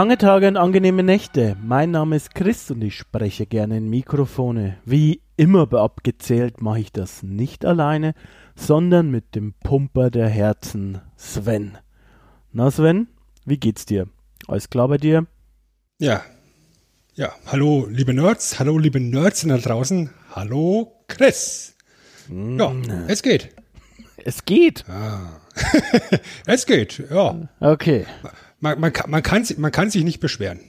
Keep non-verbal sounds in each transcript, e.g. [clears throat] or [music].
Lange Tage und angenehme Nächte. Mein Name ist Chris und ich spreche gerne in Mikrofone. Wie immer abgezählt mache ich das nicht alleine, sondern mit dem Pumper der Herzen, Sven. Na Sven, wie geht's dir? Alles klar bei dir? Ja. Ja, hallo liebe Nerds, hallo liebe Nerds da draußen, hallo Chris. Ja, Mm. es geht. Es geht. Ah. [laughs] es geht, ja. Okay. Man, man, kann, man, kann, man kann sich nicht beschweren.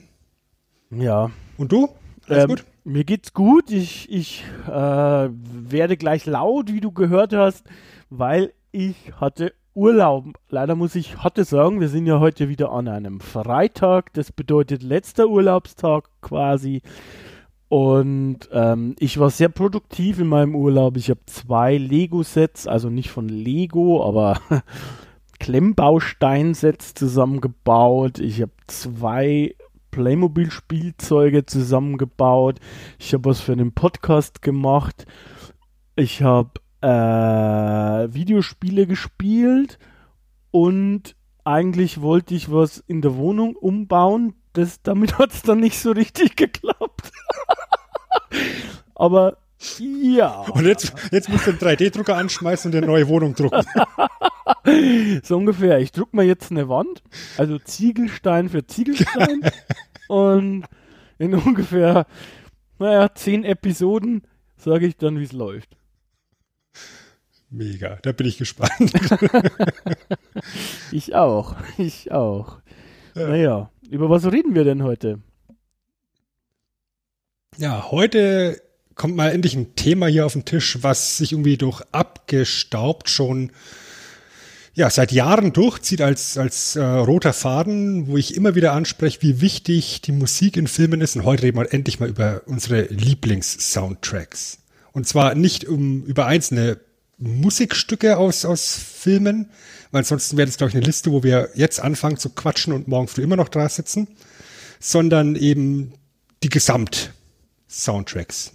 Ja. Und du? Alles Ähm, gut? Mir geht's gut. Ich, ich äh, werde gleich laut, wie du gehört hast, weil ich hatte Urlaub. Leider muss ich hatte sagen, wir sind ja heute wieder an einem Freitag. Das bedeutet letzter Urlaubstag quasi. Und ähm, ich war sehr produktiv in meinem Urlaub. Ich habe zwei Lego-Sets, also nicht von Lego, aber [laughs] Klemmbausteinsets zusammengebaut. Ich habe zwei Playmobil-Spielzeuge zusammengebaut. Ich habe was für einen Podcast gemacht. Ich habe äh, Videospiele gespielt und eigentlich wollte ich was in der Wohnung umbauen. Das, damit [laughs] hat es dann nicht so richtig geklappt. [laughs] Aber ja. Und jetzt, jetzt musst du einen 3D-Drucker anschmeißen und eine neue Wohnung drucken. [laughs] So ungefähr. Ich druck mir jetzt eine Wand, also Ziegelstein für Ziegelstein. [laughs] und in ungefähr, naja, zehn Episoden sage ich dann, wie es läuft. Mega, da bin ich gespannt. [laughs] Ich auch. Ich auch. Naja, über was reden wir denn heute? Ja, heute kommt mal endlich ein Thema hier auf den Tisch, was sich irgendwie durch abgestaubt schon ja, seit Jahren durchzieht als, als äh, roter Faden, wo ich immer wieder anspreche, wie wichtig die Musik in Filmen ist. Und heute reden wir endlich mal über unsere Lieblings-Soundtracks. Und zwar nicht um, über einzelne Musikstücke aus, aus Filmen, weil ansonsten wäre das, glaube ich, eine Liste, wo wir jetzt anfangen zu quatschen und morgen früh immer noch da sitzen, sondern eben die Gesamt-Soundtracks.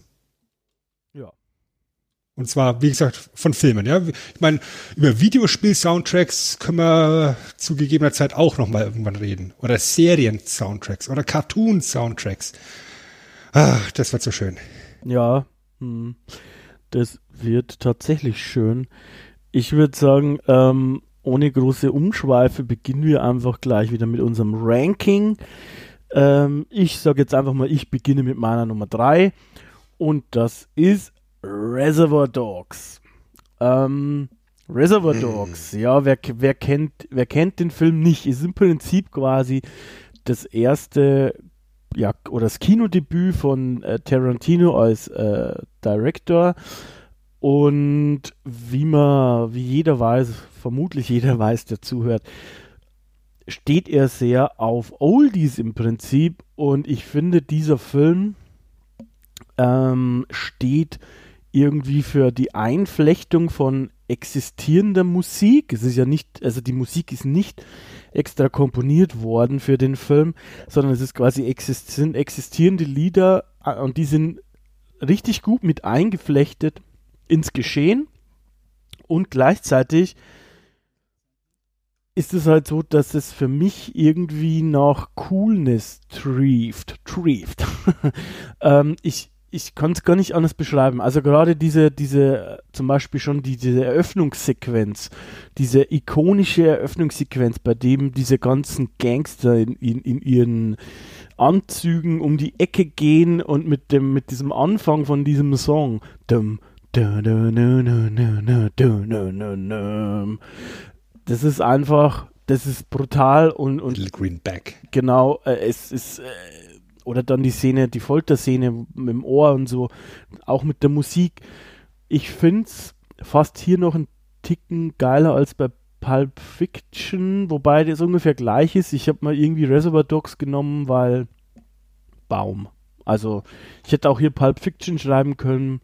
Und zwar, wie gesagt, von Filmen. Ja, ich meine, über Videospiel-Soundtracks können wir zu gegebener Zeit auch noch mal irgendwann reden. Oder Serien-Soundtracks oder Cartoon-Soundtracks. Ach, das wird so schön. Ja, hm, das wird tatsächlich schön. Ich würde sagen, ähm, ohne große Umschweife beginnen wir einfach gleich wieder mit unserem Ranking. Ähm, ich sage jetzt einfach mal, ich beginne mit meiner Nummer 3 und das ist Reservoir Dogs. Ähm, Reservoir Dogs, ja, wer, wer, kennt, wer kennt den Film nicht? Ist im Prinzip quasi das erste ja, oder das Kinodebüt von äh, Tarantino als äh, Director. Und wie man, wie jeder weiß, vermutlich jeder [laughs] weiß, der zuhört, steht er sehr auf Oldies im Prinzip. Und ich finde, dieser Film ähm, steht irgendwie für die Einflechtung von existierender Musik. Es ist ja nicht, also die Musik ist nicht extra komponiert worden für den Film, sondern es ist quasi exist sind existierende Lieder äh, und die sind richtig gut mit eingeflechtet ins Geschehen und gleichzeitig ist es halt so, dass es für mich irgendwie nach Coolness trieft. trieft. [laughs] ähm, ich ich kann es gar nicht anders beschreiben. Also gerade diese, diese, zum Beispiel schon diese Eröffnungssequenz, diese ikonische Eröffnungssequenz, bei dem diese ganzen Gangster in, in, in ihren Anzügen um die Ecke gehen und mit dem, mit diesem Anfang von diesem Song, das ist einfach, das ist brutal und, und Little Greenback. Genau, äh, es ist äh, oder dann die Szene, die Folterszene mit dem Ohr und so, auch mit der Musik. Ich finde es fast hier noch ein Ticken geiler als bei Pulp Fiction, wobei das ungefähr gleich ist. Ich habe mal irgendwie Reservoir Dogs genommen, weil Baum. Also ich hätte auch hier Pulp Fiction schreiben können,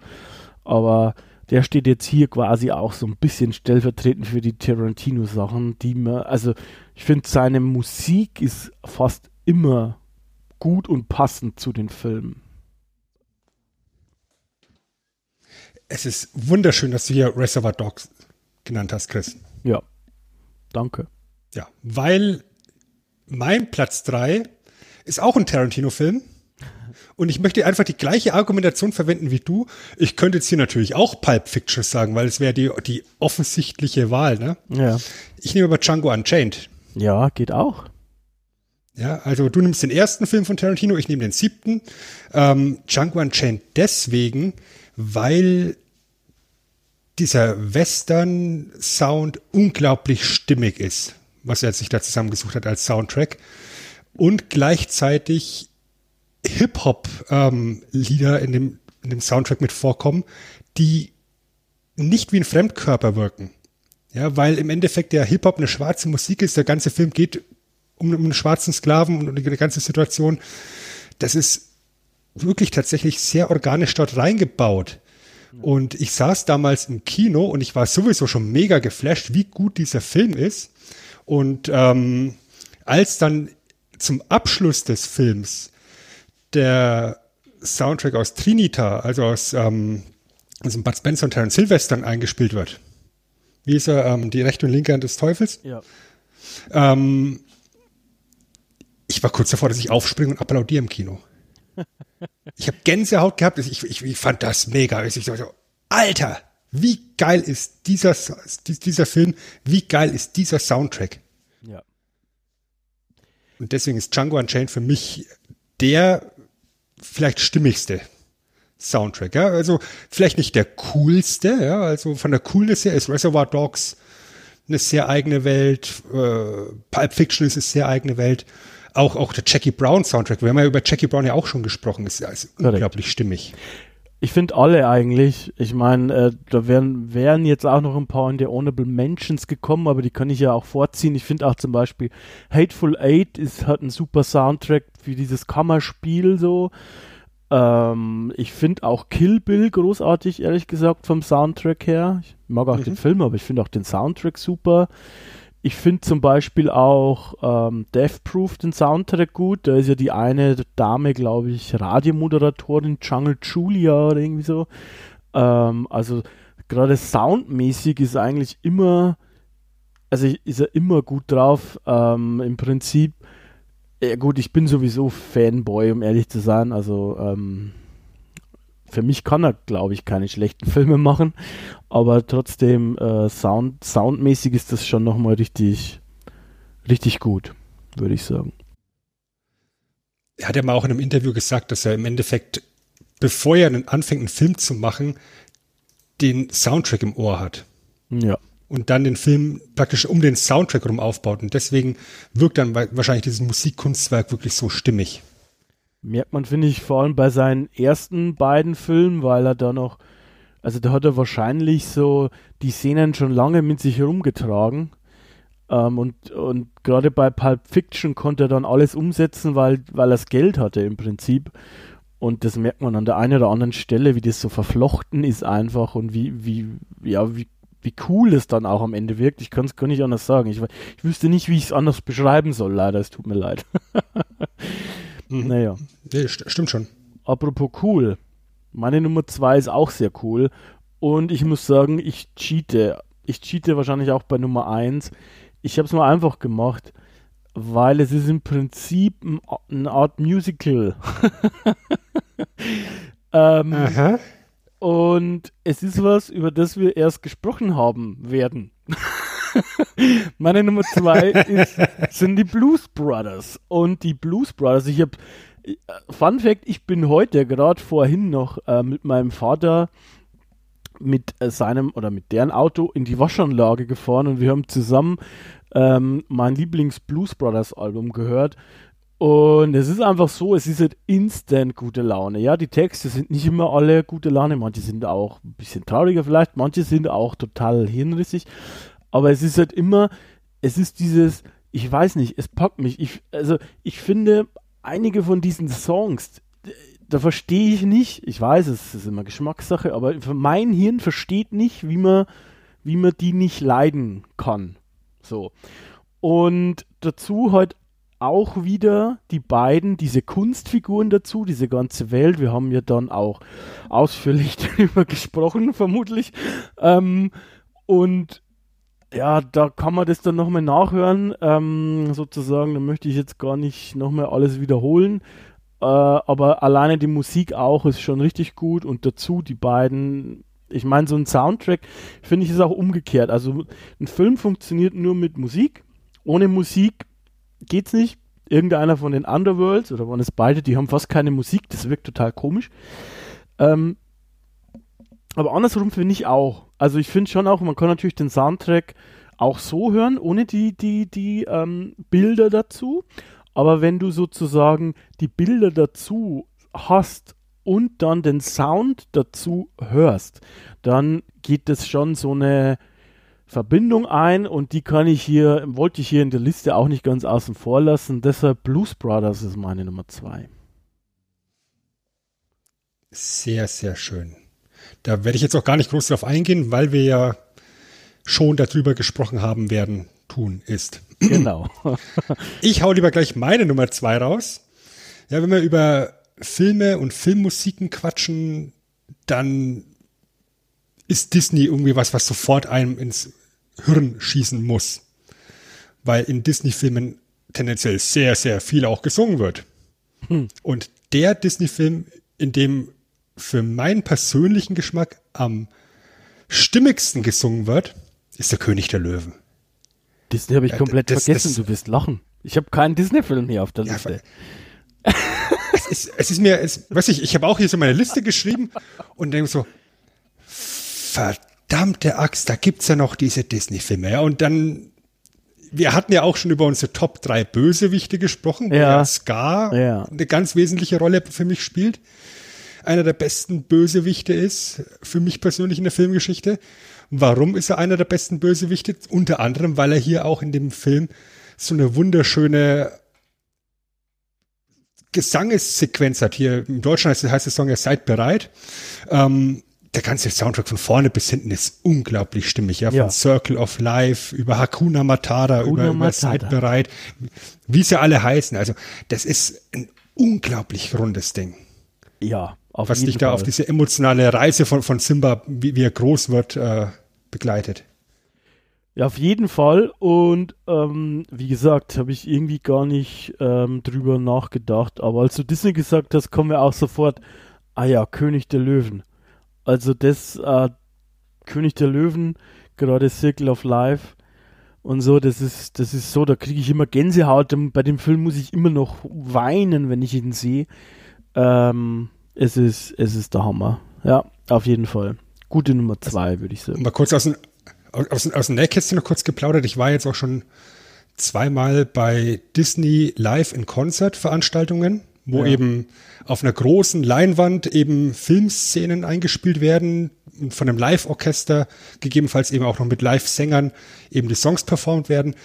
aber der steht jetzt hier quasi auch so ein bisschen stellvertretend für die Tarantino-Sachen, die mir, also ich finde seine Musik ist fast immer gut und passend zu den Filmen. Es ist wunderschön, dass du hier Reservoir Dogs genannt hast, Chris. Ja, danke. Ja, weil mein Platz 3 ist auch ein Tarantino-Film. Und ich möchte einfach die gleiche Argumentation verwenden wie du. Ich könnte jetzt hier natürlich auch Pulp Fiction sagen, weil es wäre die, die offensichtliche Wahl, ne? Ja. Ich nehme aber Django Unchained. Ja, geht auch. Ja, also du nimmst den ersten Film von Tarantino, ich nehme den siebten. Ähm, Django Unchained deswegen, weil dieser Western-Sound unglaublich stimmig ist, was er sich da zusammengesucht hat als Soundtrack. Und gleichzeitig Hip-Hop-Lieder ähm, in, dem, in dem Soundtrack mit vorkommen, die nicht wie ein Fremdkörper wirken. Ja, weil im Endeffekt der Hip-Hop eine schwarze Musik ist, der ganze Film geht um, um einen schwarzen Sklaven und um die ganze Situation. Das ist wirklich tatsächlich sehr organisch dort reingebaut. Und ich saß damals im Kino und ich war sowieso schon mega geflasht, wie gut dieser Film ist. Und ähm, als dann zum Abschluss des Films der Soundtrack aus Trinita, also aus, ähm, aus dem Bud Spencer und Terence Sylvester eingespielt wird. Wie ist er? Ähm, die rechte und linke Hand des Teufels. Ja. Ähm, ich war kurz davor, dass ich aufspringe und applaudiere im Kino. ich habe Gänsehaut gehabt. Ich, ich, ich fand das mega. Ich so, Alter, wie geil ist dieser, dieser Film? Wie geil ist dieser Soundtrack? Ja. Und deswegen ist Django Unchained für mich der vielleicht stimmigste Soundtrack. Ja? Also vielleicht nicht der coolste, ja? also von der Coolness her ist Reservoir Dogs eine sehr eigene Welt, äh, Pulp Fiction ist eine sehr eigene Welt. Auch, auch der Jackie Brown Soundtrack, wir haben ja über Jackie Brown ja auch schon gesprochen, ist, ist unglaublich stimmig. Ich finde alle eigentlich. Ich meine, äh, da wären, wären jetzt auch noch ein paar in der Honorable Mentions gekommen, aber die kann ich ja auch vorziehen. Ich finde auch zum Beispiel Hateful Eight ist, hat einen super Soundtrack für dieses Kammerspiel so. Ähm, ich finde auch Kill Bill großartig, ehrlich gesagt, vom Soundtrack her. Ich mag auch mhm. den Film, aber ich finde auch den Soundtrack super. Ich finde zum Beispiel auch ähm, Death Proof den Soundtrack gut. Da ist ja die eine Dame, glaube ich, Radiomoderatorin, Jungle Julia oder irgendwie so. Ähm, also gerade soundmäßig ist eigentlich immer, also ist er immer gut drauf. Ähm, Im Prinzip, ja gut, ich bin sowieso Fanboy, um ehrlich zu sein. Also ähm, für mich kann er, glaube ich, keine schlechten Filme machen, aber trotzdem äh, Sound, soundmäßig ist das schon nochmal richtig, richtig gut, würde ich sagen. Er hat ja mal auch in einem Interview gesagt, dass er im Endeffekt, bevor er anfängt, einen Film zu machen, den Soundtrack im Ohr hat. Ja. Und dann den Film praktisch um den Soundtrack rum aufbaut. Und deswegen wirkt dann wahrscheinlich dieses Musikkunstwerk wirklich so stimmig. Merkt man, finde ich, vor allem bei seinen ersten beiden Filmen, weil er da noch, also da hat er wahrscheinlich so die Szenen schon lange mit sich herumgetragen. Ähm, und und gerade bei Pulp Fiction konnte er dann alles umsetzen, weil, weil er das Geld hatte im Prinzip. Und das merkt man an der einen oder anderen Stelle, wie das so verflochten ist einfach und wie, wie, ja, wie, wie cool es dann auch am Ende wirkt. Ich kann es gar nicht anders sagen. Ich, ich wüsste nicht, wie ich es anders beschreiben soll, leider. Es tut mir leid. [laughs] Mhm. Naja. Nee, st stimmt schon. Apropos cool. Meine Nummer 2 ist auch sehr cool. Und ich muss sagen, ich cheate. Ich cheate wahrscheinlich auch bei Nummer 1. Ich habe es mal einfach gemacht, weil es ist im Prinzip eine Art Musical. [laughs] ähm, Aha. Und es ist was, über das wir erst gesprochen haben werden. [laughs] Meine Nummer zwei ist, sind die Blues Brothers. Und die Blues Brothers, ich habe, äh, Fun Fact, ich bin heute gerade vorhin noch äh, mit meinem Vater mit äh, seinem oder mit deren Auto in die Waschanlage gefahren und wir haben zusammen ähm, mein Lieblings Blues Brothers Album gehört. Und es ist einfach so, es ist halt instant gute Laune. Ja, die Texte sind nicht immer alle gute Laune, manche sind auch ein bisschen trauriger vielleicht, manche sind auch total hirnrissig. Aber es ist halt immer, es ist dieses, ich weiß nicht, es packt mich. Ich, also ich finde, einige von diesen Songs, da verstehe ich nicht, ich weiß, es ist immer Geschmackssache, aber mein Hirn versteht nicht, wie man, wie man die nicht leiden kann. So. Und dazu halt auch wieder die beiden, diese Kunstfiguren dazu, diese ganze Welt. Wir haben ja dann auch ausführlich [laughs] darüber gesprochen, vermutlich. Ähm, und ja, da kann man das dann nochmal nachhören, ähm, sozusagen. Da möchte ich jetzt gar nicht nochmal alles wiederholen. Äh, aber alleine die Musik auch ist schon richtig gut und dazu die beiden. Ich meine, so ein Soundtrack finde ich ist auch umgekehrt. Also ein Film funktioniert nur mit Musik. Ohne Musik geht's nicht. Irgendeiner von den Underworlds oder waren es beide, die haben fast keine Musik, das wirkt total komisch. Ähm, aber andersrum finde ich auch. Also ich finde schon auch, man kann natürlich den Soundtrack auch so hören, ohne die, die, die ähm, Bilder dazu. Aber wenn du sozusagen die Bilder dazu hast und dann den Sound dazu hörst, dann geht das schon so eine Verbindung ein und die kann ich hier, wollte ich hier in der Liste auch nicht ganz außen vor lassen. Deshalb Blues Brothers ist meine Nummer zwei. Sehr, sehr schön. Da werde ich jetzt auch gar nicht groß drauf eingehen, weil wir ja schon darüber gesprochen haben werden, tun ist. Genau. [laughs] ich hau lieber gleich meine Nummer zwei raus. Ja, wenn wir über Filme und Filmmusiken quatschen, dann ist Disney irgendwie was, was sofort einem ins Hirn schießen muss. Weil in Disney-Filmen tendenziell sehr, sehr viel auch gesungen wird. Hm. Und der Disney-Film, in dem für meinen persönlichen Geschmack am stimmigsten gesungen wird, ist der König der Löwen. Disney habe ich komplett das, vergessen, das, du wirst lachen. Ich habe keinen Disney-Film hier auf der ja, Liste. [laughs] es, ist, es ist mir, es, weiß ich, ich habe auch hier so meine Liste geschrieben und denke so, verdammt verdammte Axt, da gibt's ja noch diese Disney-Filme. Ja, und dann, wir hatten ja auch schon über unsere Top 3 Bösewichte gesprochen, wo ja, Scar ja. eine ganz wesentliche Rolle für mich spielt. Einer der besten Bösewichte ist, für mich persönlich in der Filmgeschichte. Warum ist er einer der besten Bösewichte? Unter anderem, weil er hier auch in dem Film so eine wunderschöne Gesangessequenz hat. Hier im Deutschen heißt, heißt der Song ja Seid bereit. Ähm, der ganze Soundtrack von vorne bis hinten ist unglaublich stimmig, ja. Von ja. Circle of Life über Hakuna Matata, Hakuna über, über Seid bereit, wie sie alle heißen. Also, das ist ein unglaublich rundes Ding. Ja, auf Was dich da Fall. auf diese emotionale Reise von, von Simba, wie, wie er groß wird, äh, begleitet. Ja, auf jeden Fall. Und ähm, wie gesagt, habe ich irgendwie gar nicht ähm, drüber nachgedacht. Aber als du Disney gesagt hast, kommen wir auch sofort, ah ja, König der Löwen. Also das äh, König der Löwen, gerade Circle of Life und so, das ist, das ist so, da kriege ich immer Gänsehaut. Bei dem Film muss ich immer noch weinen, wenn ich ihn sehe. Ähm, es ist, es ist der Hammer. Ja, auf jeden Fall. Gute Nummer zwei, würde ich sagen. Mal kurz aus dem, aus, aus dem Nähkästchen noch kurz geplaudert. Ich war jetzt auch schon zweimal bei Disney Live in Concert Veranstaltungen wo ja. eben auf einer großen Leinwand eben Filmszenen eingespielt werden von einem Live-Orchester, gegebenenfalls eben auch noch mit Live-Sängern eben die Songs performt werden.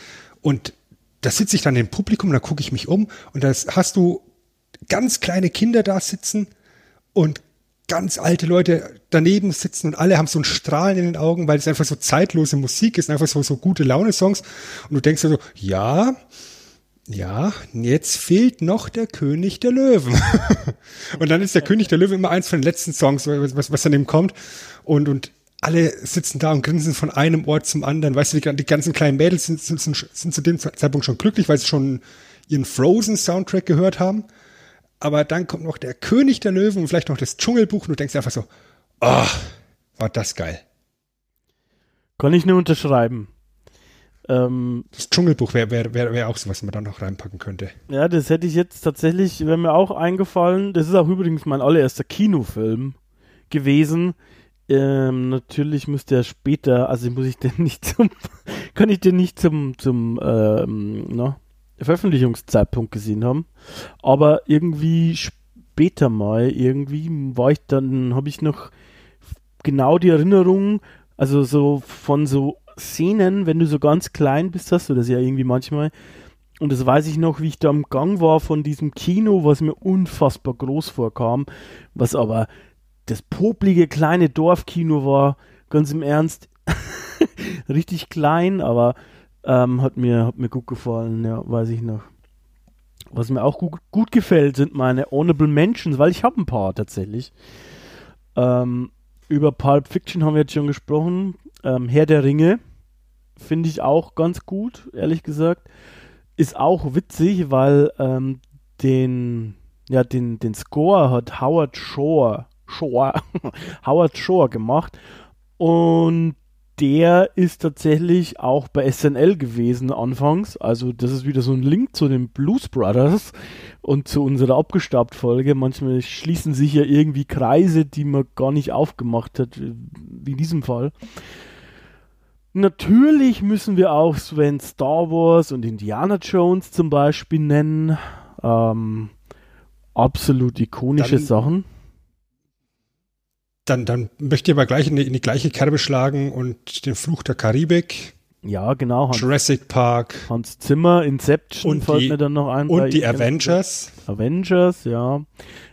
Und da sitze ich dann im Publikum, da gucke ich mich um und da hast du ganz kleine Kinder da sitzen und ganz alte Leute daneben sitzen und alle haben so ein Strahlen in den Augen, weil es einfach so zeitlose Musik ist, einfach so, so gute Laune-Songs. Und du denkst so, ja, ja, jetzt fehlt noch der König der Löwen. [laughs] und dann ist der König der Löwen immer eins von den letzten Songs, was, was dann kommt. Und, und alle sitzen da und grinsen von einem Ort zum anderen. Weißt du, die, die ganzen kleinen Mädels sind, sind, sind, sind zu dem Zeitpunkt schon glücklich, weil sie schon ihren Frozen-Soundtrack gehört haben. Aber dann kommt noch der König der Löwen und vielleicht noch das Dschungelbuch und du denkst einfach so, oh, war das geil. Kann ich nur unterschreiben. Ähm, das Dschungelbuch wäre wär, wär, wär auch so, was man da noch reinpacken könnte. Ja, das hätte ich jetzt tatsächlich, wäre mir auch eingefallen. Das ist auch übrigens mein allererster Kinofilm gewesen. Ähm, natürlich müsste er später, also muss ich den [laughs] nicht zum, kann ich den nicht zum, zum, ähm, no, Veröffentlichungszeitpunkt gesehen haben. Aber irgendwie später mal, irgendwie war ich dann, habe ich noch genau die Erinnerung, also so von so Szenen, wenn du so ganz klein bist, hast du das ja irgendwie manchmal. Und das weiß ich noch, wie ich da am Gang war von diesem Kino, was mir unfassbar groß vorkam, was aber das poplige kleine Dorfkino war, ganz im Ernst, [laughs] richtig klein, aber ähm, hat, mir, hat mir gut gefallen, ja, weiß ich noch. Was mir auch gut, gut gefällt, sind meine Honorable Mentions, weil ich habe ein paar tatsächlich. Ähm, über Pulp Fiction haben wir jetzt schon gesprochen. Ähm, Herr der Ringe finde ich auch ganz gut, ehrlich gesagt. Ist auch witzig, weil ähm, den, ja, den, den Score hat Howard Shore, Shore, [laughs] Howard Shore gemacht. Und der ist tatsächlich auch bei SNL gewesen anfangs. Also das ist wieder so ein Link zu den Blues Brothers und zu unserer Abgestaubt-Folge. Manchmal schließen sich ja irgendwie Kreise, die man gar nicht aufgemacht hat, wie in diesem Fall. Natürlich müssen wir auch Sven Star Wars und Indiana Jones zum Beispiel nennen. Ähm, absolut ikonische Dann Sachen dann, dann möchte ich aber gleich in die, in die gleiche Kerbe schlagen und den Fluch der Karibik. Ja, genau. Hans, Jurassic Park. Hans Zimmer, Inception und fällt die, mir dann noch ein. Und die Avengers. Avengers, ja.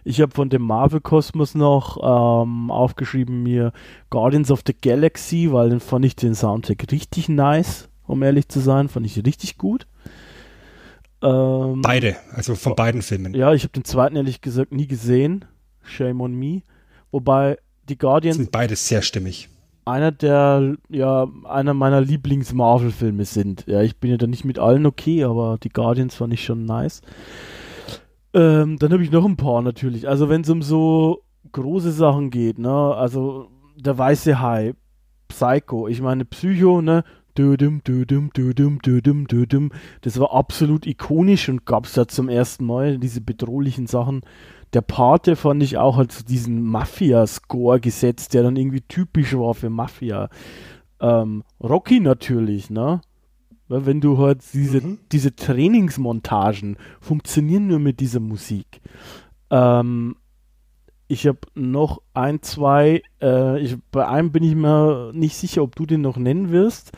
Ich habe von dem Marvel-Kosmos noch ähm, aufgeschrieben mir Guardians of the Galaxy, weil dann fand ich den Soundtrack richtig nice, um ehrlich zu sein. Fand ich richtig gut. Ähm, Beide, also von beiden Filmen. Ja, ich habe den zweiten ehrlich gesagt nie gesehen. Shame on me. Wobei die Guardians. Sind beides sehr stimmig. Einer der, ja, einer meiner Lieblings-Marvel-Filme sind. Ja, ich bin ja da nicht mit allen okay, aber die Guardians fand ich schon nice. Ähm, dann habe ich noch ein paar natürlich. Also wenn es um so große Sachen geht, ne, also der weiße Hai, Psycho, ich meine Psycho, ne, Dödüm, dödüm, dödüm, dödüm, dödüm. Das war absolut ikonisch und gab es ja zum ersten Mal diese bedrohlichen Sachen der Pate fand ich auch halt diesen Mafia-Score gesetzt, der dann irgendwie typisch war für Mafia. Ähm, Rocky natürlich, ne? Weil wenn du halt diese, mhm. diese Trainingsmontagen funktionieren nur mit dieser Musik. Ähm, ich habe noch ein, zwei, äh, ich, bei einem bin ich mir nicht sicher, ob du den noch nennen wirst.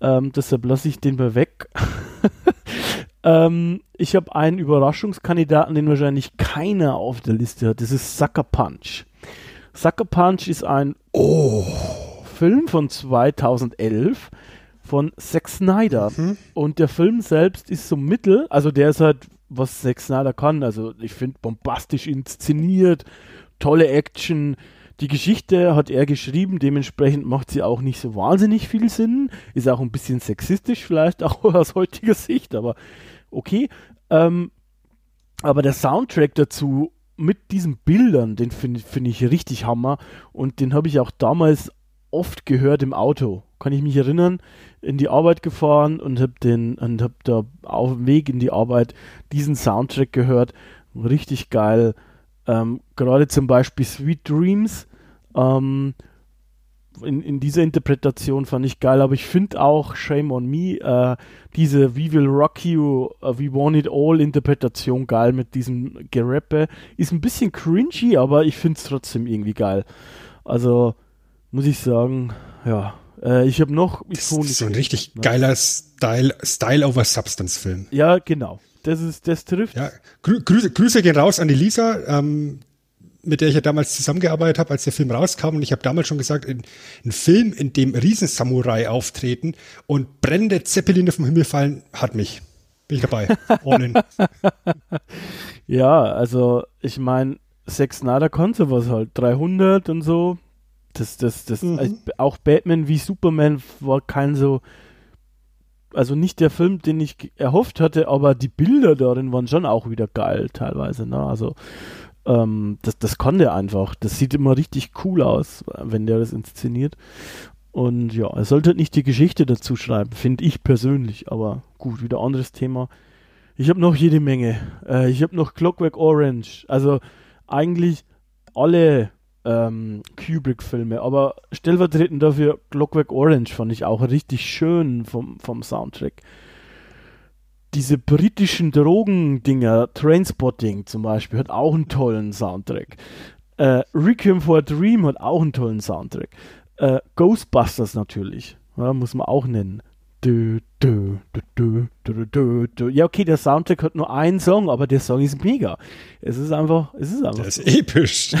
Ähm, deshalb lasse ich den mal weg. [laughs] Ähm, ich habe einen Überraschungskandidaten, den wahrscheinlich keiner auf der Liste hat. Das ist Sucker Punch. Sucker Punch ist ein oh, Film von 2011 von Zack Snyder. Mhm. Und der Film selbst ist so mittel, also der ist halt, was Zack Snyder kann. Also ich finde bombastisch inszeniert, tolle Action. Die Geschichte hat er geschrieben, dementsprechend macht sie auch nicht so wahnsinnig viel Sinn. Ist auch ein bisschen sexistisch vielleicht [laughs] auch aus heutiger Sicht, aber okay. Ähm, aber der Soundtrack dazu mit diesen Bildern, den finde find ich richtig Hammer und den habe ich auch damals oft gehört im Auto. Kann ich mich erinnern, in die Arbeit gefahren und habe den und habe da auf dem Weg in die Arbeit diesen Soundtrack gehört. Richtig geil. Ähm, Gerade zum Beispiel Sweet Dreams. Ähm, in, in dieser Interpretation fand ich geil, aber ich finde auch Shame on Me, äh, diese We Will Rock You, uh, We Want It All Interpretation geil mit diesem Gerappe. Ist ein bisschen cringy, aber ich finde es trotzdem irgendwie geil. Also muss ich sagen, ja. Äh, ich habe noch. Das ist so ein richtig ne? geiler Style, Style over Substance Film. Ja, genau. Das ist, das trifft. Ja, Grüße, Grüße gehen raus an die Lisa. Ähm, mit der ich ja damals zusammengearbeitet habe, als der Film rauskam. Und ich habe damals schon gesagt, ein, ein Film, in dem Riesensamurai auftreten und brennende Zeppeline vom Himmel fallen, hat mich. Bin ich dabei. [laughs] ja, also ich meine, Sex Snyder konnte was halt. 300 und so. Das, das, das, mhm. also auch Batman wie Superman war kein so, also nicht der Film, den ich erhofft hatte, aber die Bilder darin waren schon auch wieder geil teilweise. Ne? Also ähm, das, das kann der einfach. Das sieht immer richtig cool aus, wenn der das inszeniert. Und ja, er sollte nicht die Geschichte dazu schreiben, finde ich persönlich. Aber gut, wieder anderes Thema. Ich habe noch jede Menge. Äh, ich habe noch Clockwork Orange. Also eigentlich alle ähm, Kubrick-Filme. Aber stellvertretend dafür Clockwork Orange fand ich auch richtig schön vom, vom Soundtrack diese britischen Drogendinger, Trainspotting zum Beispiel, hat auch einen tollen Soundtrack. Äh, Requiem for a Dream hat auch einen tollen Soundtrack. Äh, Ghostbusters natürlich, ja, muss man auch nennen. Du, du, du, ja, okay, der Soundtrack hat nur einen Song, aber der Song ist mega. Es ist einfach, es ist einfach. Der ist episch.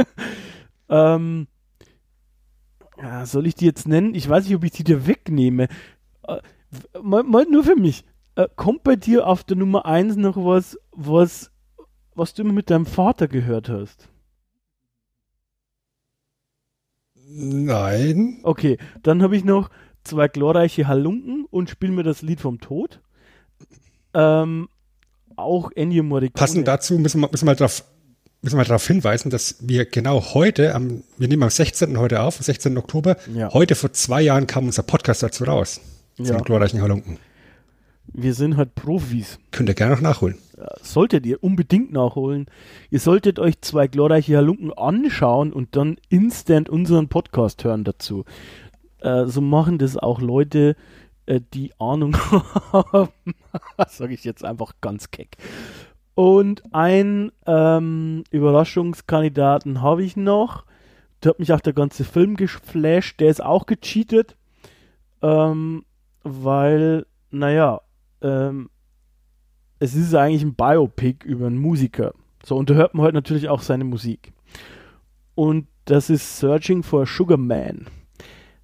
[laughs] ähm, ja, soll ich die jetzt nennen? Ich weiß nicht, ob ich die dir wegnehme. Äh, mal, mal, nur für mich. Äh, kommt bei dir auf der Nummer 1 noch was, was, was du immer mit deinem Vater gehört hast? Nein. Okay, dann habe ich noch zwei glorreiche Halunken und spiele mir das Lied vom Tod. Ähm, auch Ennio Morricone. Passend dazu müssen wir, müssen wir darauf müssen wir darauf hinweisen, dass wir genau heute, am, wir nehmen am 16. heute auf, am 16. Oktober, ja. heute vor zwei Jahren kam unser Podcast dazu raus. Ja. Zum glorreichen Halunken. Wir sind halt Profis. Könnt ihr gerne noch nachholen. Solltet ihr unbedingt nachholen. Ihr solltet euch zwei glorreiche Halunken anschauen und dann instant unseren Podcast hören dazu. Äh, so machen das auch Leute, äh, die Ahnung [laughs] haben. Sage ich jetzt einfach ganz keck. Und ein ähm, Überraschungskandidaten habe ich noch. Da hat mich auch der ganze Film geflasht. Der ist auch gecheatet. Ähm, weil, naja, ähm, es ist eigentlich ein Biopic über einen Musiker. So, und da hört man halt natürlich auch seine Musik. Und das ist Searching for Sugar Man.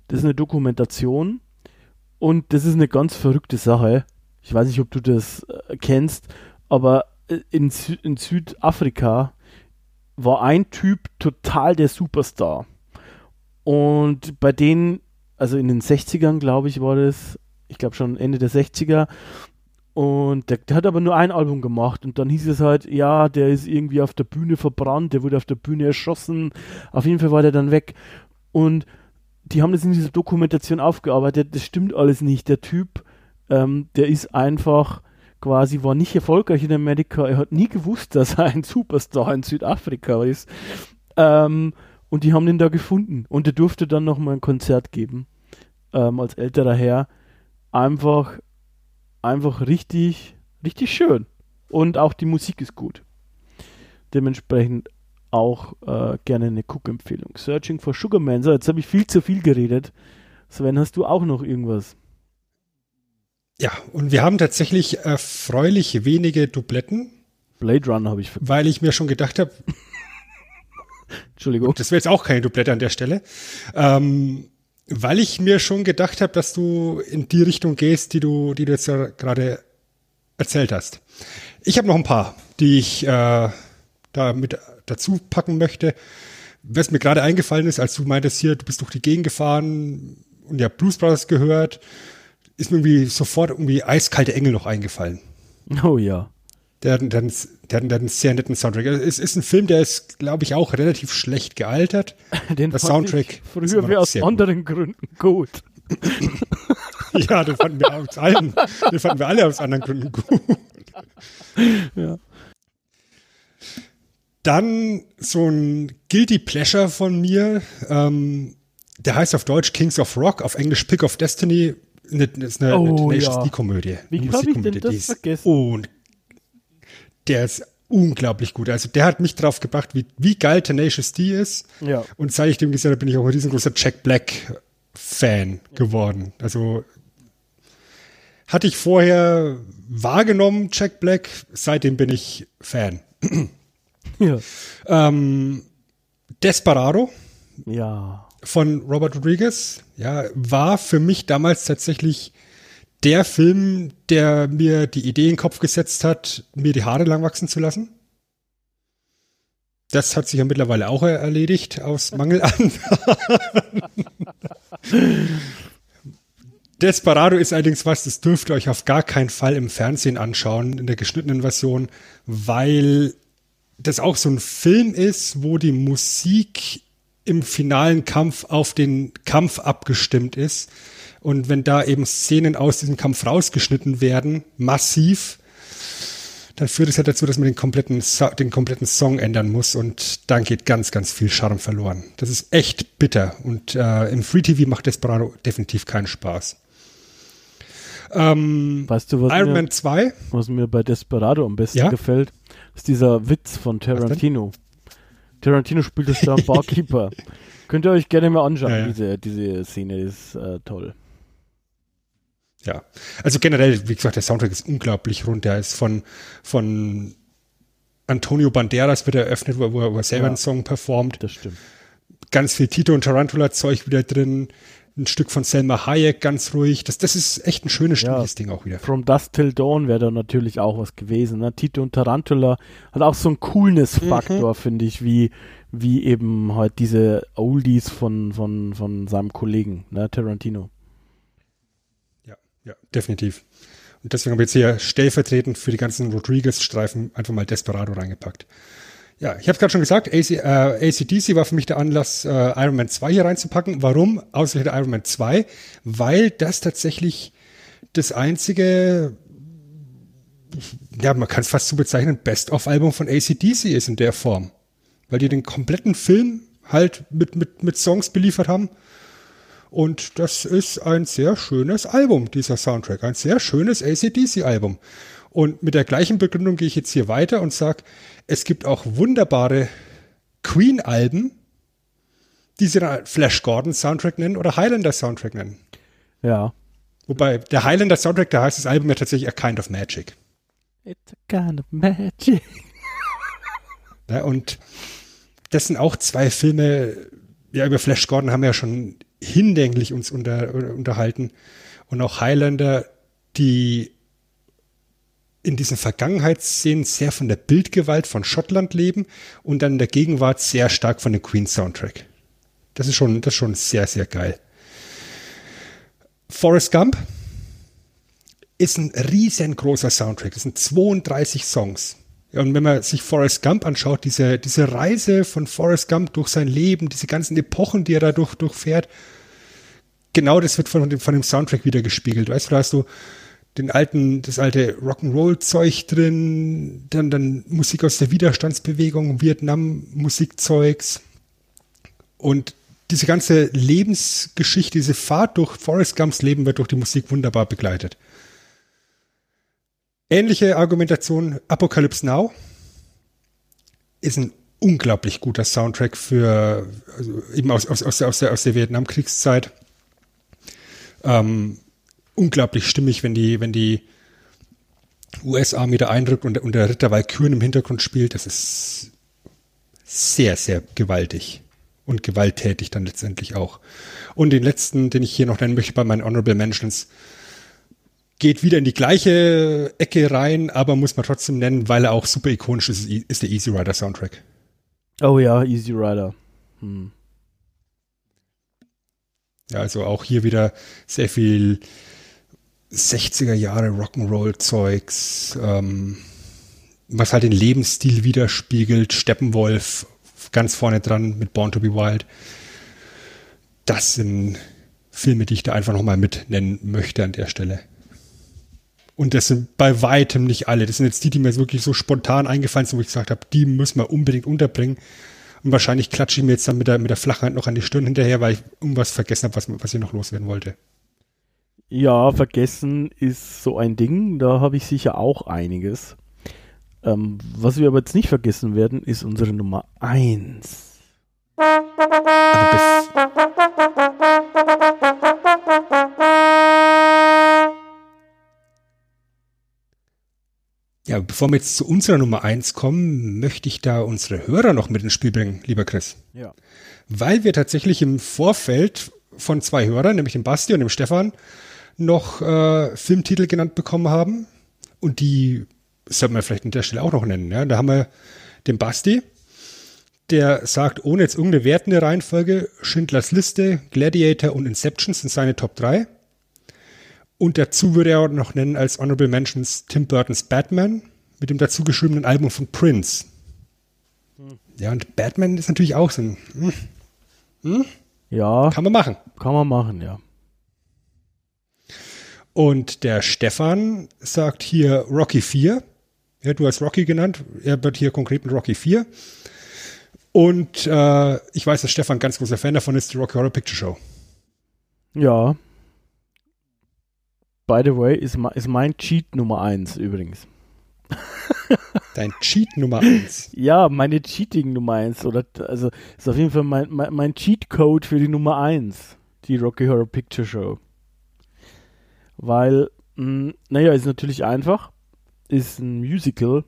Das ist eine Dokumentation und das ist eine ganz verrückte Sache. Ich weiß nicht, ob du das äh, kennst, aber äh, in, Sü in Südafrika war ein Typ total der Superstar. Und bei denen, also in den 60ern, glaube ich, war das, ich glaube schon Ende der 60er, und der, der, hat aber nur ein Album gemacht und dann hieß es halt, ja, der ist irgendwie auf der Bühne verbrannt, der wurde auf der Bühne erschossen. Auf jeden Fall war der dann weg. Und die haben das in dieser Dokumentation aufgearbeitet. Das stimmt alles nicht. Der Typ, ähm, der ist einfach quasi, war nicht erfolgreich in Amerika. Er hat nie gewusst, dass er ein Superstar in Südafrika ist. Ähm, und die haben den da gefunden. Und der durfte dann nochmal ein Konzert geben. Ähm, als älterer Herr. Einfach, einfach richtig, richtig schön. Und auch die Musik ist gut. Dementsprechend auch äh, gerne eine Cook-Empfehlung. Searching for Sugar Man. So, jetzt habe ich viel zu viel geredet. Sven, hast du auch noch irgendwas? Ja, und wir haben tatsächlich erfreulich wenige Dubletten. Blade Runner habe ich. Weil ich mir schon gedacht habe. [laughs] Entschuldigung. Das wäre jetzt auch keine Dublette an der Stelle. Ähm, weil ich mir schon gedacht habe, dass du in die Richtung gehst, die du, die du jetzt ja gerade erzählt hast. Ich habe noch ein paar, die ich äh, da mit dazu packen möchte. Was mir gerade eingefallen ist, als du meintest hier, du bist durch die Gegend gefahren und ja Blues Brothers gehört, ist mir irgendwie sofort irgendwie eiskalte Engel noch eingefallen. Oh ja. Der hat, der, der, hat einen sehr netten Soundtrack. Es ist ein Film, der ist, glaube ich, auch relativ schlecht gealtert. [laughs] Den der Soundtrack. früher wie aus anderen gut. Gründen gut. [laughs] ja, den fanden wir aus allen, den fanden wir alle aus anderen Gründen gut. [laughs] Ja. Dann so ein Guilty Pleasure von mir, ähm, der heißt auf Deutsch Kings of Rock, auf Englisch Pick of Destiny. Das ist eine, oh, eine ja. komödie Wie habe ich denn das vergessen? Und der ist unglaublich gut. Also der hat mich drauf gebracht, wie, wie geil Tenacious D ist. Ja. Und seit ich dem gesehen habe, bin ich auch ein riesengroßer Jack Black Fan geworden. Also hatte ich vorher wahrgenommen, Jack Black, seitdem bin ich Fan. [clears throat] Ja. Ähm, Desperado. Ja. Von Robert Rodriguez. Ja, war für mich damals tatsächlich der Film, der mir die Idee in den Kopf gesetzt hat, mir die Haare lang wachsen zu lassen. Das hat sich ja mittlerweile auch erledigt aus [laughs] Mangel an. Desperado ist allerdings was, das dürft ihr euch auf gar keinen Fall im Fernsehen anschauen, in der geschnittenen Version, weil das auch so ein Film ist, wo die Musik im finalen Kampf auf den Kampf abgestimmt ist. Und wenn da eben Szenen aus diesem Kampf rausgeschnitten werden, massiv, dann führt es ja dazu, dass man den kompletten, so den kompletten Song ändern muss und dann geht ganz, ganz viel Charme verloren. Das ist echt bitter und äh, im Free TV macht Desperado definitiv keinen Spaß. Ähm, Weißt du, was Iron mir, Man 2, was mir bei Desperado am besten Ja? gefällt? Ist dieser Witz von Tarantino. Tarantino spielt es da einen [laughs] Barkeeper. Könnt ihr euch gerne mal anschauen, Ja, ja. Diese, diese Szene ist äh, toll. Ja. Also generell, wie gesagt, der Soundtrack ist unglaublich rund. Der ist von, von Antonio Banderas wird eröffnet, wo, wo er- er selber Ja. einen Song performt. Das stimmt. Ganz viel Tito und Tarantula-Zeug wieder drin. Ein Stück von Selma Hayek, ganz ruhig. Das, das ist echt ein schönes, Ja. stimmiges Ding auch wieder. From Dust Till Dawn wäre da natürlich auch was gewesen. Ne? Tito und Tarantula hat auch so einen Coolness-Faktor, finde ich, wie, wie eben halt diese Oldies von, von, von seinem Kollegen, ne? Tarantino. Ja, definitiv. Und deswegen haben wir jetzt hier stellvertretend für die ganzen Rodriguez-Streifen einfach mal Desperado reingepackt. Ja, ich habe es gerade schon gesagt, AC, äh, ACDC war für mich der Anlass, äh, Iron Man 2 hier reinzupacken. Warum? Ausgerechnet Iron Man 2, weil das tatsächlich das einzige, ja, man kann es fast so bezeichnen, Best-of-Album von ACDC ist in der Form. Weil die den kompletten Film halt mit, mit, mit Songs beliefert haben. Und das ist ein sehr schönes Album, dieser Soundtrack. Ein sehr schönes ACDC-Album. Und mit der gleichen Begründung gehe ich jetzt hier weiter und sage, es gibt auch wunderbare Queen-Alben, die sie dann Flash Gordon Soundtrack nennen oder Highlander Soundtrack nennen. Ja. Wobei der Highlander Soundtrack, da heißt das Album ja tatsächlich A Kind of Magic. It's a kind of magic. Ja, und das sind auch zwei Filme, ja, über Flash Gordon haben wir ja schon hinlänglich uns unter, unterhalten. Und auch Highlander, die in diesen Vergangenheitsszenen sehr von der Bildgewalt von Schottland leben und dann in der Gegenwart sehr stark von dem Queen-Soundtrack. Das ist schon, das ist schon sehr, sehr geil. Forrest Gump ist ein riesengroßer Soundtrack. Das sind 32 Songs. Und wenn man sich Forrest Gump anschaut, diese, diese Reise von Forrest Gump durch sein Leben, diese ganzen Epochen, die er da durch, durchfährt, genau das wird von dem, von dem Soundtrack wieder gespiegelt. Weißt du, da hast du den alten, das alte Rock'n'Roll-Zeug drin, dann, dann Musik aus der Widerstandsbewegung, Vietnam-Musikzeugs und diese ganze Lebensgeschichte, diese Fahrt durch Forrest Gumps Leben wird durch die Musik wunderbar begleitet. Ähnliche Argumentation, Apocalypse Now ist ein unglaublich guter Soundtrack für, also eben aus, aus, aus, der, aus der, aus der Vietnamkriegszeit. Ähm, unglaublich stimmig, wenn die, wenn die US-Armee da eindrückt und, und der Ritter Valkyren im Hintergrund spielt. Das ist sehr, sehr gewaltig und gewalttätig dann letztendlich auch. Und den letzten, den ich hier noch nennen möchte bei meinen Honorable Mentions, geht wieder in die gleiche Ecke rein, aber muss man trotzdem nennen, weil er auch super ikonisch ist, ist der Easy Rider Soundtrack. Oh ja, Easy Rider. Hm. Ja, also auch hier wieder sehr viel 60er Jahre Rock'n'Roll-Zeugs, ähm, was halt den Lebensstil widerspiegelt. Steppenwolf ganz vorne dran mit Born to be Wild. Das sind Filme, die ich da einfach nochmal mit nennen möchte an der Stelle. Und das sind bei weitem nicht alle. Das sind jetzt die, die mir wirklich so spontan eingefallen sind, wo ich gesagt habe, die müssen wir unbedingt unterbringen. Und wahrscheinlich klatsche ich mir jetzt dann mit der, mit der flachen Hand noch an die Stirn hinterher, weil ich irgendwas vergessen habe, was, was ich noch loswerden wollte. Ja, vergessen ist so ein Ding. Da habe ich sicher auch einiges. Ähm, was wir aber jetzt nicht vergessen werden, ist unsere Nummer 1. Aber ja, bevor wir jetzt zu unserer Nummer eins kommen, möchte ich da unsere Hörer noch mit ins Spiel bringen, lieber Chris. Ja. Weil wir tatsächlich im Vorfeld von zwei Hörern, nämlich dem Basti und dem Stefan, noch äh, Filmtitel genannt bekommen haben. Und die sollte man vielleicht an der Stelle auch noch nennen. Ja? Da haben wir den Basti, der sagt, ohne jetzt irgendeine wertende Reihenfolge, Schindlers Liste, Gladiator und Inception sind seine Top 3. Und dazu würde er auch noch nennen als Honorable Mentions Tim Burtons Batman mit dem dazugeschriebenen Album von Prince. Ja, und Batman ist natürlich auch so ein, hm, Ja, kann man machen. kann man machen, ja. Und der Stefan sagt hier Rocky 4. Ja, du hast Rocky genannt. Er wird hier konkret mit Rocky 4. Und äh, ich weiß, dass Stefan ein ganz großer Fan davon ist, die Rocky Horror Picture Show. Ja. By the way, ist, ist mein Cheat Nummer 1 übrigens. [laughs] Dein Cheat Nummer 1? Ja, meine Cheating Nummer 1. Oder, also, ist auf jeden Fall mein, mein, mein Cheat Code für die Nummer 1. Die Rocky Horror Picture Show. Weil, mh, hm, naja, ist natürlich einfach. Ist ein Musical.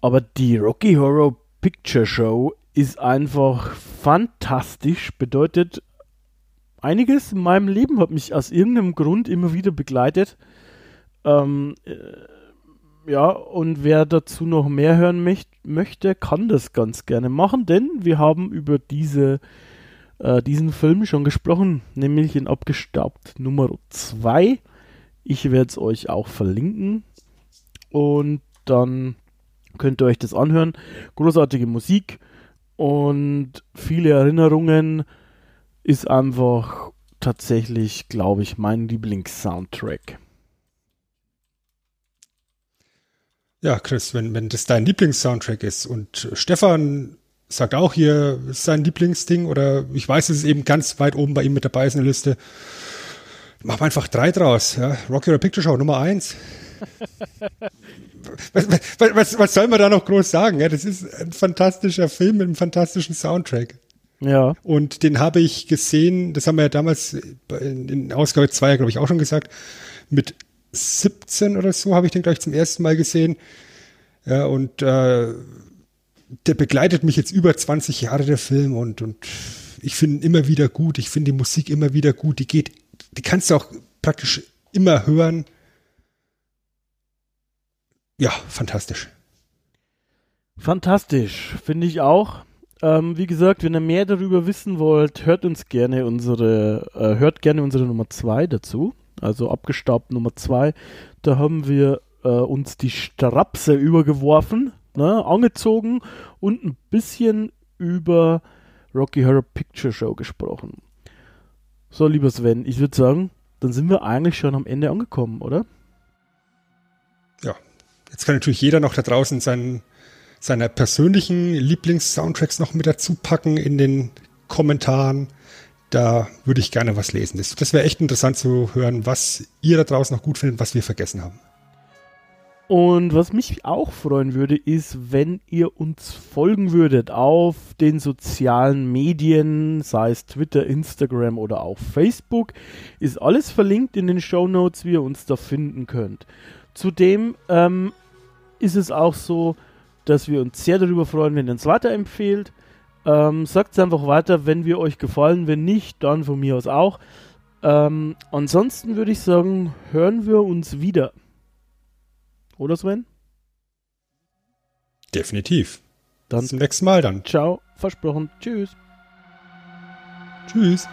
Aber die Rocky Horror Picture Show ist einfach fantastisch. Bedeutet, einiges in meinem Leben hat mich aus irgendeinem Grund immer wieder begleitet. Ähm, äh, ja, und wer dazu noch mehr hören möcht möchte, kann das ganz gerne machen, denn wir haben über diese, äh, diesen Film schon gesprochen, nämlich in Abgestaubt Nummer 2. Ich werde es euch auch verlinken und dann könnt ihr euch das anhören. Großartige Musik und viele Erinnerungen ist einfach tatsächlich, glaube ich, mein Lieblings-Soundtrack. Ja, Chris, wenn, wenn das dein Lieblings-Soundtrack ist und Stefan sagt auch hier sein Lieblingsding oder ich weiß, es ist eben ganz weit oben bei ihm mit dabei ist in der Liste, mach einfach drei draus. Ja? Rocky Horror Picture Show Nummer eins. [laughs] was, was, was, soll man da noch groß sagen? Ja, das ist ein fantastischer Film mit einem fantastischen Soundtrack. Ja. Und den habe ich gesehen, das haben wir ja damals in, Ausgabe 2, glaube ich, auch schon gesagt, mit 17 oder so habe ich den gleich zum ersten Mal gesehen. Ja, und äh, der begleitet mich jetzt über 20 Jahre, der Film, und, und ich finde ihn immer wieder gut. Ich finde die Musik immer wieder gut. Die geht, die kannst du auch praktisch immer hören. Ja, fantastisch. Fantastisch, finde ich auch. Ähm, wie gesagt, wenn ihr mehr darüber wissen wollt, hört uns gerne unsere, äh, hört gerne unsere Nummer 2 dazu. Also abgestaubt Nummer 2. Da haben wir äh, uns die Strapse übergeworfen, ne, angezogen und ein bisschen über Rocky Horror Picture Show gesprochen. So, lieber Sven, ich würde sagen, dann sind wir eigentlich schon am Ende angekommen, oder? Ja, jetzt kann natürlich jeder noch da draußen seinen seiner persönlichen Lieblings-Soundtracks noch mit dazu packen in den Kommentaren. Da würde ich gerne was lesen. Das, das wäre echt interessant zu hören, was ihr da draußen noch gut findet, was wir vergessen haben. Und was mich auch freuen würde, ist, wenn ihr uns folgen würdet auf den sozialen Medien, sei es Twitter, Instagram oder auch Facebook. Ist alles verlinkt in den Show Notes, wie ihr uns da finden könnt. Zudem ähm, ist es auch so, dass wir uns sehr darüber freuen, wenn ihr uns weiterempfehlt. Ähm, Sagt es einfach weiter, wenn wir euch gefallen. Wenn nicht, dann von mir aus auch. Ähm, ansonsten würde ich sagen, hören wir uns wieder. Oder Sven? Definitiv. Dann Bis zum nächsten Mal dann. Ciao. Versprochen. Tschüss. Tschüss.